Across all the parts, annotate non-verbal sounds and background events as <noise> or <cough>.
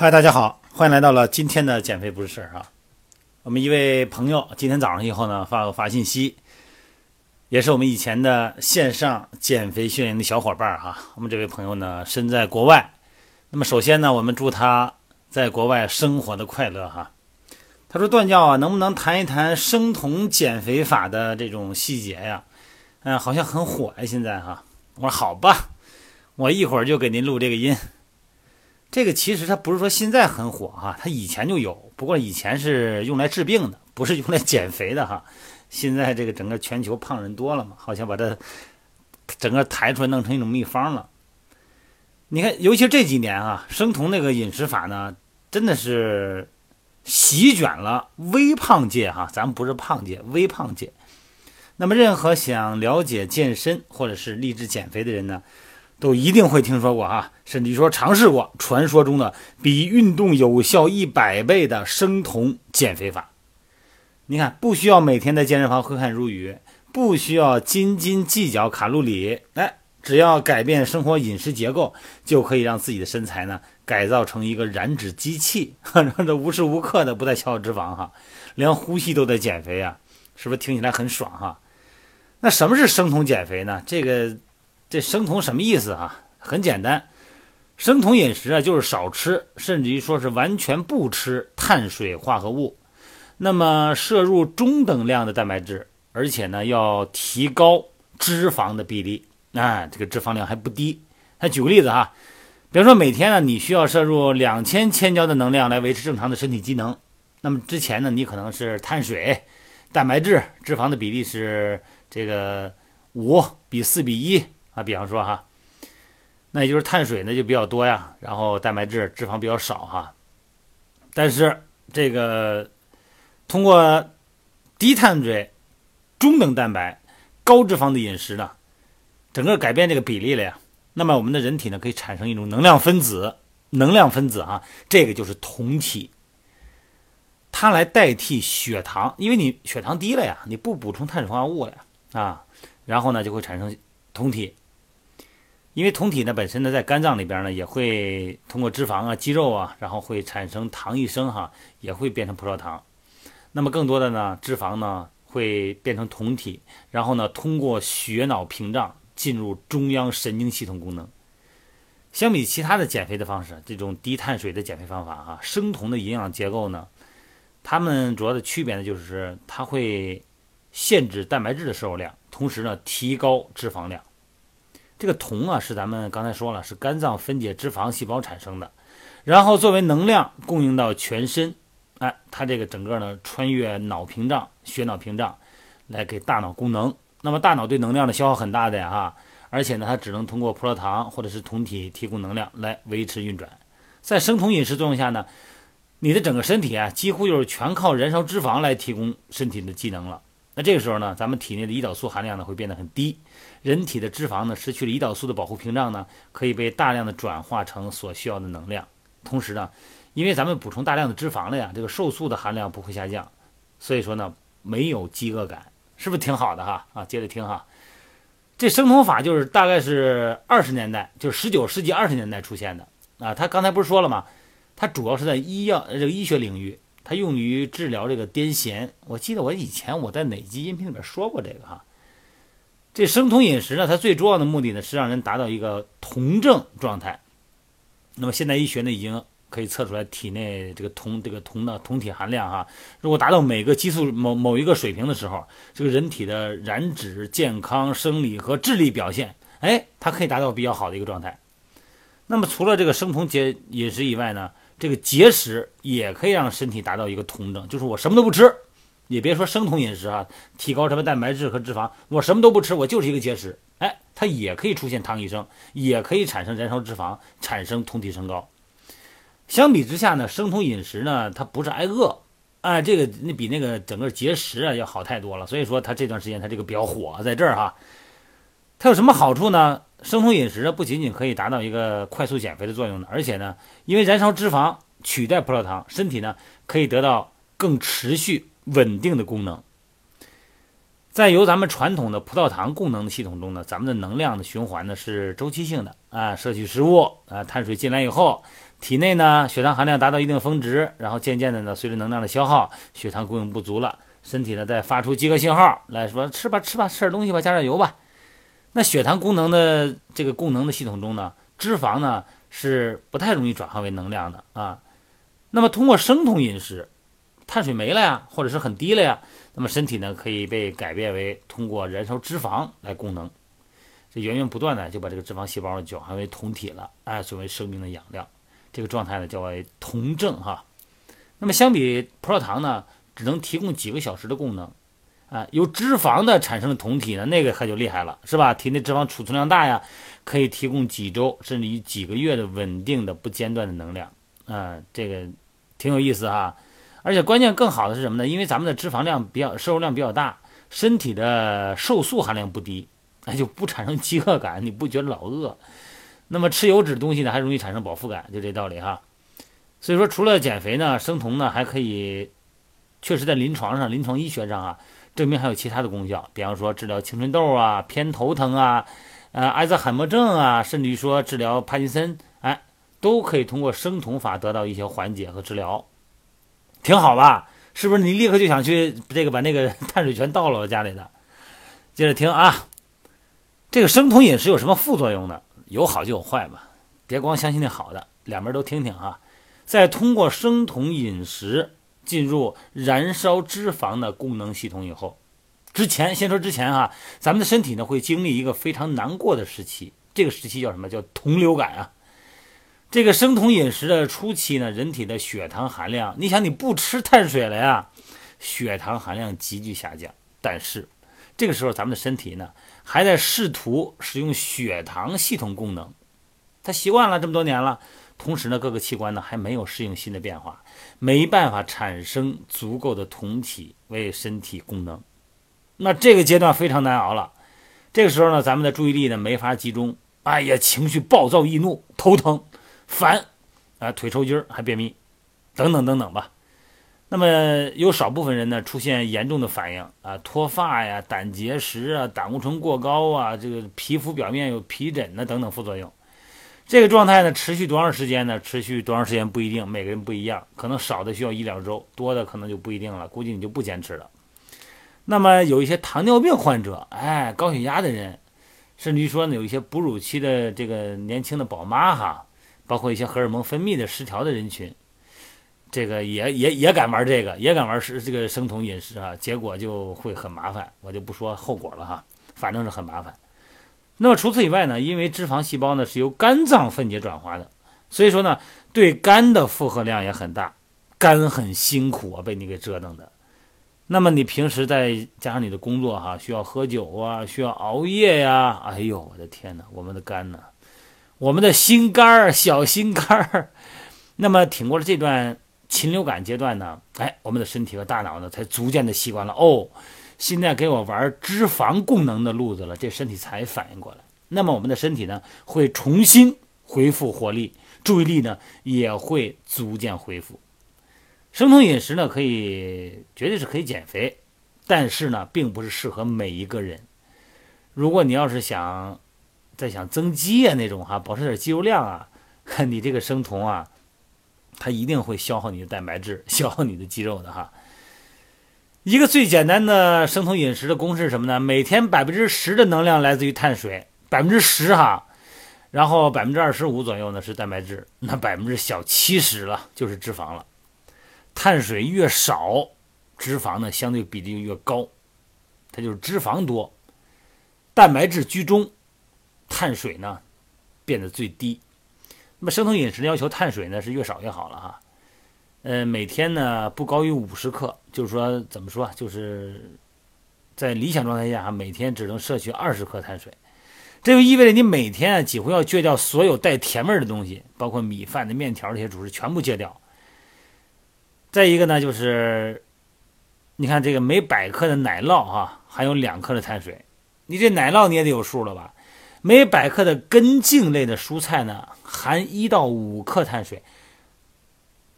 嗨，大家好，欢迎来到了今天的减肥不是事儿啊。我们一位朋友今天早上以后呢发发信息，也是我们以前的线上减肥训练的小伙伴儿哈。我们这位朋友呢身在国外，那么首先呢，我们祝他在国外生活的快乐哈。他说段教啊，能不能谈一谈生酮减肥法的这种细节呀？嗯，好像很火呀现在哈。我说好吧，我一会儿就给您录这个音。这个其实它不是说现在很火哈，它以前就有，不过以前是用来治病的，不是用来减肥的哈。现在这个整个全球胖人多了嘛，好像把它整个抬出来弄成一种秘方了。你看，尤其这几年啊，生酮那个饮食法呢，真的是席卷了微胖界哈，咱们不是胖界，微胖界。那么，任何想了解健身或者是励志减肥的人呢？都一定会听说过哈，甚至于说尝试过传说中的比运动有效一百倍的生酮减肥法。你看，不需要每天在健身房挥汗如雨，不需要斤斤计较卡路里，哎，只要改变生活饮食结构，就可以让自己的身材呢改造成一个燃脂机器，让 <laughs> 这无时无刻的不再消耗脂肪哈，连呼吸都在减肥啊，是不是听起来很爽哈？那什么是生酮减肥呢？这个。这生酮什么意思啊？很简单，生酮饮食啊，就是少吃，甚至于说是完全不吃碳水化合物，那么摄入中等量的蛋白质，而且呢要提高脂肪的比例，啊，这个脂肪量还不低。他举个例子哈，比如说每天呢你需要摄入两千千焦的能量来维持正常的身体机能，那么之前呢你可能是碳水、蛋白质、脂肪的比例是这个五比四比一。啊，比方说哈，那也就是碳水呢就比较多呀，然后蛋白质、脂肪比较少哈。但是这个通过低碳水、中等蛋白、高脂肪的饮食呢，整个改变这个比例了呀。那么我们的人体呢可以产生一种能量分子，能量分子啊，这个就是酮体，它来代替血糖，因为你血糖低了呀，你不补充碳水化合物了呀啊，然后呢就会产生酮体。因为酮体呢本身呢在肝脏里边呢也会通过脂肪啊肌肉啊，然后会产生糖异生哈，也会变成葡萄糖。那么更多的呢脂肪呢会变成酮体，然后呢通过血脑屏障进入中央神经系统功能。相比其他的减肥的方式，这种低碳水的减肥方法哈，生酮的营养结构呢，它们主要的区别呢就是它会限制蛋白质的摄入量，同时呢提高脂肪量。这个酮啊，是咱们刚才说了，是肝脏分解脂肪细胞产生的，然后作为能量供应到全身。哎，它这个整个呢，穿越脑屏障、血脑屏障，来给大脑供能。那么大脑对能量的消耗很大的呀，哈，而且呢，它只能通过葡萄糖或者是酮体提供能量来维持运转。在生酮饮食作用下呢，你的整个身体啊，几乎就是全靠燃烧脂肪来提供身体的机能了。那这个时候呢，咱们体内的胰岛素含量呢会变得很低，人体的脂肪呢失去了胰岛素的保护屏障呢，可以被大量的转化成所需要的能量。同时呢，因为咱们补充大量的脂肪了呀，这个瘦素的含量不会下降，所以说呢没有饥饿感，是不是挺好的哈？啊，接着听哈，这生酮法就是大概是二十年代，就是十九世纪二十年代出现的啊。他刚才不是说了吗？它主要是在医药这个医学领域。它用于治疗这个癫痫。我记得我以前我在哪期音频里面说过这个哈。这生酮饮食呢，它最重要的目的呢是让人达到一个酮症状态。那么现代医学呢已经可以测出来体内这个酮这个酮的酮体含量哈。如果达到每个激素某某一个水平的时候，这个人体的燃脂、健康、生理和智力表现，哎，它可以达到比较好的一个状态。那么除了这个生酮节饮食以外呢？这个节食也可以让身体达到一个酮症，就是我什么都不吃，也别说生酮饮食啊，提高什么蛋白质和脂肪，我什么都不吃，我就是一个节食，哎，它也可以出现糖异生，也可以产生燃烧脂肪，产生酮体升高。相比之下呢，生酮饮食呢，它不是挨饿，哎，这个那比那个整个节食啊要好太多了。所以说它这段时间它这个比较火，在这儿哈，它有什么好处呢？生酮饮食呢，不仅仅可以达到一个快速减肥的作用呢，而且呢，因为燃烧脂肪取代葡萄糖，身体呢可以得到更持续稳定的功能。在由咱们传统的葡萄糖供能的系统中呢，咱们的能量的循环呢是周期性的啊，摄取食物啊，碳水进来以后，体内呢血糖含量达到一定峰值，然后渐渐的呢，随着能量的消耗，血糖供应不足了，身体呢在发出饥饿信号来说吃吧吃吧吃点东西吧加点油吧。那血糖功能的这个功能的系统中呢，脂肪呢是不太容易转化为能量的啊。那么通过生酮饮食，碳水没了呀，或者是很低了呀，那么身体呢可以被改变为通过燃烧脂肪来供能。这源源不断的就把这个脂肪细胞呢转化为酮体了，哎，作为生命的养料，这个状态呢叫为酮症哈。那么相比葡萄糖呢，只能提供几个小时的功能，啊，由脂肪的产生的酮体呢，那个可就厉害了，是吧？体内脂肪储存量大呀，可以提供几周甚至于几个月的稳定的不间断的能量，啊，这个挺有意思哈。而且关键更好的是什么呢？因为咱们的脂肪量比较摄入量比较大，身体的瘦素含量不低。那就不产生饥饿感，你不觉得老饿？那么吃油脂东西呢，还容易产生饱腹感，就这道理哈。所以说，除了减肥呢，生酮呢还可以，确实在临床上、临床医学上啊，证明还有其他的功效。比方说治疗青春痘啊、偏头疼啊、呃阿兹海默症啊，甚至于说治疗帕金森，哎，都可以通过生酮法得到一些缓解和治疗，挺好吧？是不是？你立刻就想去这个把那个 <laughs> 碳水全倒了家里的？接着听啊。这个生酮饮食有什么副作用呢？有好就有坏嘛，别光相信那好的，两边都听听啊。在通过生酮饮食进入燃烧脂肪的功能系统以后，之前先说之前哈，咱们的身体呢会经历一个非常难过的时期，这个时期叫什么叫酮流感啊？这个生酮饮食的初期呢，人体的血糖含量，你想你不吃碳水了呀，血糖含量急剧下降，但是。这个时候，咱们的身体呢，还在试图使用血糖系统功能，他习惯了这么多年了。同时呢，各个器官呢还没有适应新的变化，没办法产生足够的酮体为身体供能。那这个阶段非常难熬了。这个时候呢，咱们的注意力呢没法集中，哎呀，情绪暴躁易怒，头疼、烦，啊，腿抽筋还便秘，等等等等吧。那么有少部分人呢出现严重的反应啊，脱发呀、胆结石啊、胆固醇过高啊，这个皮肤表面有皮疹呢等等副作用。这个状态呢持续多长时间呢？持续多长时间不一定，每个人不一样，可能少的需要一两周，多的可能就不一定了。估计你就不坚持了。那么有一些糖尿病患者，哎，高血压的人，甚至于说呢有一些哺乳期的这个年轻的宝妈哈，包括一些荷尔蒙分泌的失调的人群。这个也也也敢玩这个，也敢玩是这个生酮饮食啊，结果就会很麻烦，我就不说后果了哈，反正是很麻烦。那么除此以外呢，因为脂肪细胞呢是由肝脏分解转化的，所以说呢对肝的负荷量也很大，肝很辛苦啊，被你给折腾的。那么你平时再加上你的工作哈，需要喝酒啊，需要熬夜呀，哎呦我的天哪，我们的肝呢，我们的心肝儿小心肝儿，那么挺过了这段。禽流感阶段呢，哎，我们的身体和大脑呢才逐渐的习惯了哦，现在给我玩脂肪功能的路子了，这身体才反应过来。那么我们的身体呢会重新恢复活力，注意力呢也会逐渐恢复。生酮饮食呢可以绝对是可以减肥，但是呢并不是适合每一个人。如果你要是想再想增肌啊那种哈，保持点肌肉量啊，<laughs> 你这个生酮啊。它一定会消耗你的蛋白质，消耗你的肌肉的哈。一个最简单的生酮饮食的公式是什么呢？每天百分之十的能量来自于碳水，百分之十哈，然后百分之二十五左右呢是蛋白质，那百分之小七十了就是脂肪了。碳水越少，脂肪呢相对比例越高，它就是脂肪多，蛋白质居中，碳水呢变得最低。那么生酮饮食要求碳水呢是越少越好了哈，呃每天呢不高于五十克，就是说怎么说就是在理想状态下啊每天只能摄取二十克碳水，这就意味着你每天啊几乎要戒掉所有带甜味的东西，包括米饭的面条这些主食全部戒掉。再一个呢就是，你看这个每百克的奶酪哈含有两克的碳水，你这奶酪你也得有数了吧？每百克的根茎类的蔬菜呢，含一到五克碳水。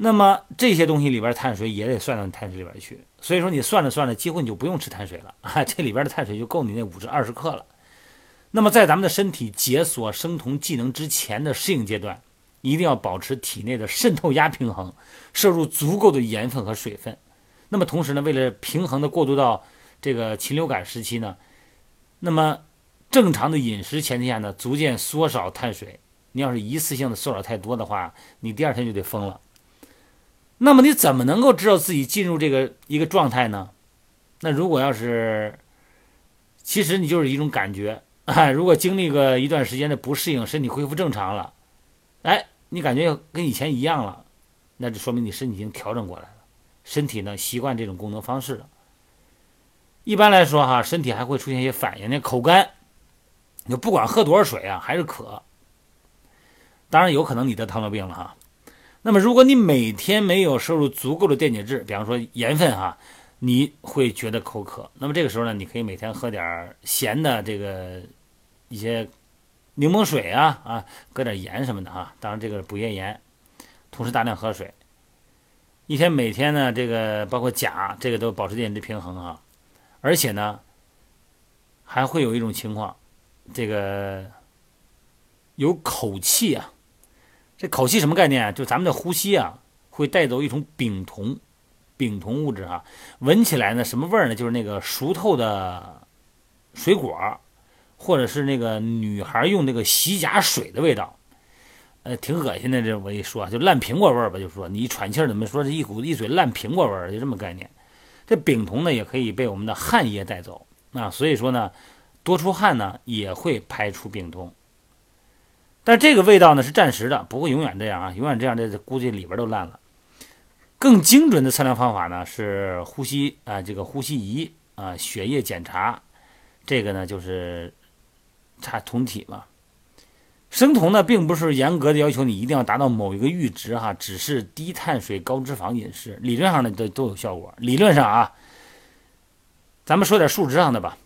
那么这些东西里边碳水也得算到碳水里边去。所以说你算着算着，几乎你就不用吃碳水了 <laughs> 啊，这里边的碳水就够你那五至二十克了。那么在咱们的身体解锁生酮技能之前的适应阶段，一定要保持体内的渗透压平衡，摄入足够的盐分和水分。那么同时呢，为了平衡的过渡到这个禽流感时期呢，那么正常的饮食前提下呢，逐渐缩少碳水。你要是一次性的缩少太多的话，你第二天就得疯了。那么你怎么能够知道自己进入这个一个状态呢？那如果要是，其实你就是一种感觉啊。<laughs> 如果经历个一段时间的不适应，身体恢复正常了，哎，你感觉跟以前一样了，那就说明你身体已经调整过来了，身体呢习惯这种功能方式了。一般来说哈，身体还会出现一些反应，那口干，你不管喝多少水啊，还是渴。当然有可能你得糖尿病了哈。那么如果你每天没有摄入足够的电解质，比方说盐分哈，你会觉得口渴。那么这个时候呢，你可以每天喝点咸的这个一些柠檬水啊啊，搁点盐什么的哈。当然这个补液盐，同时大量喝水。一天每天呢，这个包括钾，这个都保持电解质平衡哈。而且呢，还会有一种情况，这个有口气啊。这口气什么概念啊？就咱们的呼吸啊，会带走一种丙酮，丙酮物质哈。闻起来呢，什么味儿呢？就是那个熟透的水果，或者是那个女孩用那个洗甲水的味道，呃，挺恶心的。这我一说，就烂苹果味儿吧，就说你一喘气儿怎么说是一股一嘴烂苹果味儿，就这么概念。这丙酮呢，也可以被我们的汗液带走啊，所以说呢，多出汗呢，也会排出丙酮。但这个味道呢是暂时的，不会永远这样啊，永远这样这估计里边都烂了。更精准的测量方法呢是呼吸啊，这个呼吸仪啊，血液检查，这个呢就是查酮体嘛。生酮呢并不是严格的要求你一定要达到某一个阈值哈，只是低碳水高脂肪饮食，理论上呢都都有效果。理论上啊，咱们说点数值上的吧。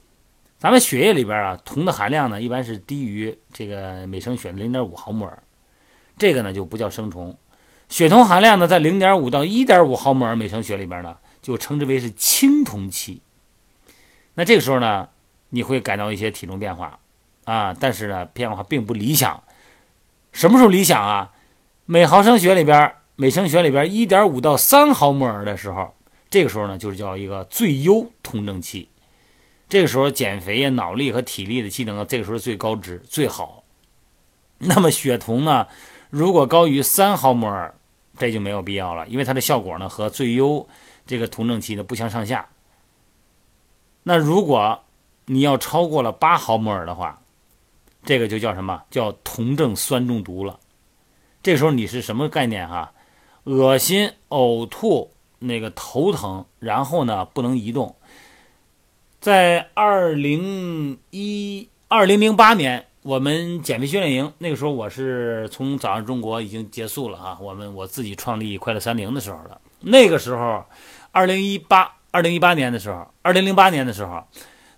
咱们血液里边啊，铜的含量呢，一般是低于这个每升血的零点五毫摩尔，这个呢就不叫生酮。血铜含量呢，在零点五到一点五毫摩尔每升血里边呢，就称之为是青铜期。那这个时候呢，你会感到一些体重变化啊，但是呢，变化并不理想。什么时候理想啊？每毫升血里边，每升血里边一点五到三毫摩尔的时候，这个时候呢，就是叫一个最优酮正期。这个时候减肥呀，脑力和体力的机能，这个时候最高值最好。那么血酮呢，如果高于三毫摩尔，这就没有必要了，因为它的效果呢和最优这个酮症期呢不相上下。那如果你要超过了八毫摩尔的话，这个就叫什么叫酮症酸中毒了。这时候你是什么概念哈？恶心、呕吐、那个头疼，然后呢不能移动。在二零一二零零八年，我们减肥训练营那个时候，我是从早上中国已经结束了啊。我们我自己创立快乐三零的时候了。那个时候，二零一八二零一八年的时候，二零零八年的时候，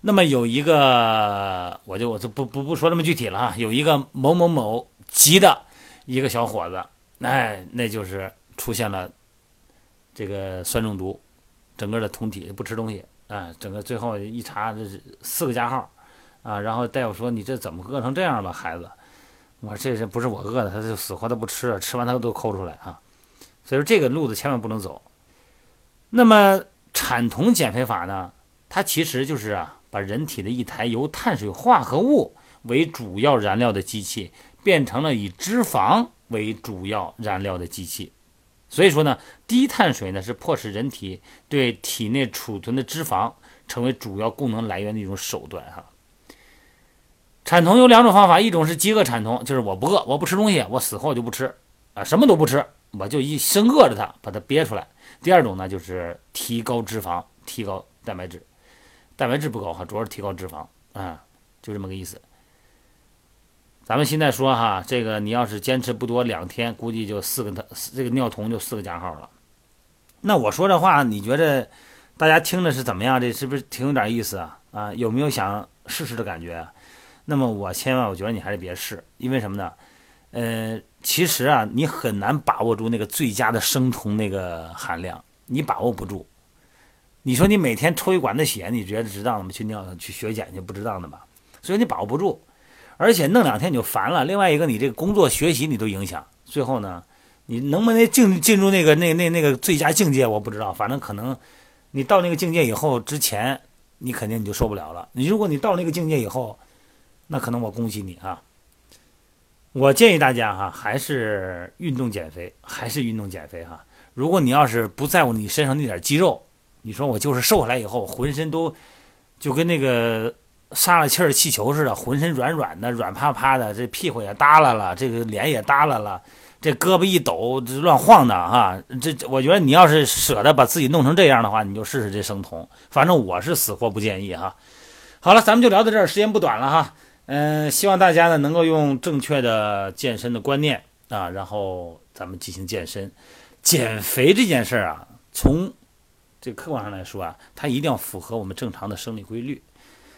那么有一个，我就我就不不不说那么具体了哈。有一个某某某级的一个小伙子，哎，那就是出现了这个酸中毒，整个的酮体不吃东西。啊，整个最后一查，这是四个加号，啊，然后大夫说你这怎么饿成这样了，孩子？我说这是不是我饿的？他就死活他不吃，吃完他都抠出来啊。所以说这个路子千万不能走。那么产酮减肥法呢？它其实就是啊，把人体的一台由碳水化合物为主要燃料的机器，变成了以脂肪为主要燃料的机器。所以说呢，低碳水呢是迫使人体对体内储存的脂肪成为主要供能来源的一种手段哈。产酮有两种方法，一种是饥饿产酮，就是我不饿，我不吃东西，我死后就不吃啊，什么都不吃，我就一生饿着它，把它憋出来。第二种呢就是提高脂肪，提高蛋白质，蛋白质不高哈，主要是提高脂肪啊，就这么个意思。咱们现在说哈，这个你要是坚持不多两天，估计就四个它这个尿酮就四个加号了。那我说这话，你觉得大家听着是怎么样？这是不是挺有点意思啊？啊，有没有想试试的感觉？那么我千万，我觉得你还是别试，因为什么呢？呃，其实啊，你很难把握住那个最佳的生酮那个含量，你把握不住。你说你每天抽一管子血，你觉得值当的吗？去尿去血检去不值当的吧？所以你把握不住。而且弄两天你就烦了。另外一个，你这个工作学习你都影响，最后呢，你能不能进进入那个那那那个最佳境界，我不知道。反正可能你到那个境界以后，之前你肯定你就受不了了。你如果你到那个境界以后，那可能我恭喜你啊。我建议大家哈，还是运动减肥，还是运动减肥哈。如果你要是不在乎你身上那点肌肉，你说我就是瘦下来以后，浑身都就跟那个撒了气儿气球似的，浑身软软的、软趴趴的，这屁股也耷拉了，这个脸也耷拉了，这胳膊一抖这乱晃的哈。这我觉得你要是舍得把自己弄成这样的话，你就试试这生酮。反正我是死活不建议哈。好了，咱们就聊到这儿，时间不短了哈。嗯，希望大家呢能够用正确的健身的观念啊，然后咱们进行健身、减肥这件事儿啊，从这客观上来说啊，它一定要符合我们正常的生理规律，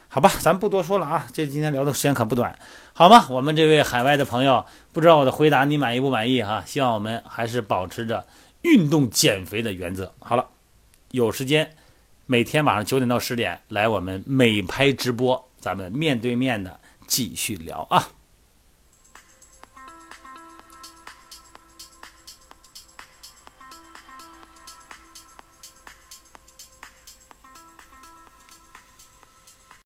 好吧？咱不多说了啊，这今天聊的时间可不短，好吗？我们这位海外的朋友，不知道我的回答你满意不满意哈？希望我们还是保持着运动减肥的原则。好了，有时间每天晚上九点到十点来我们美拍直播，咱们面对面的。继续聊啊。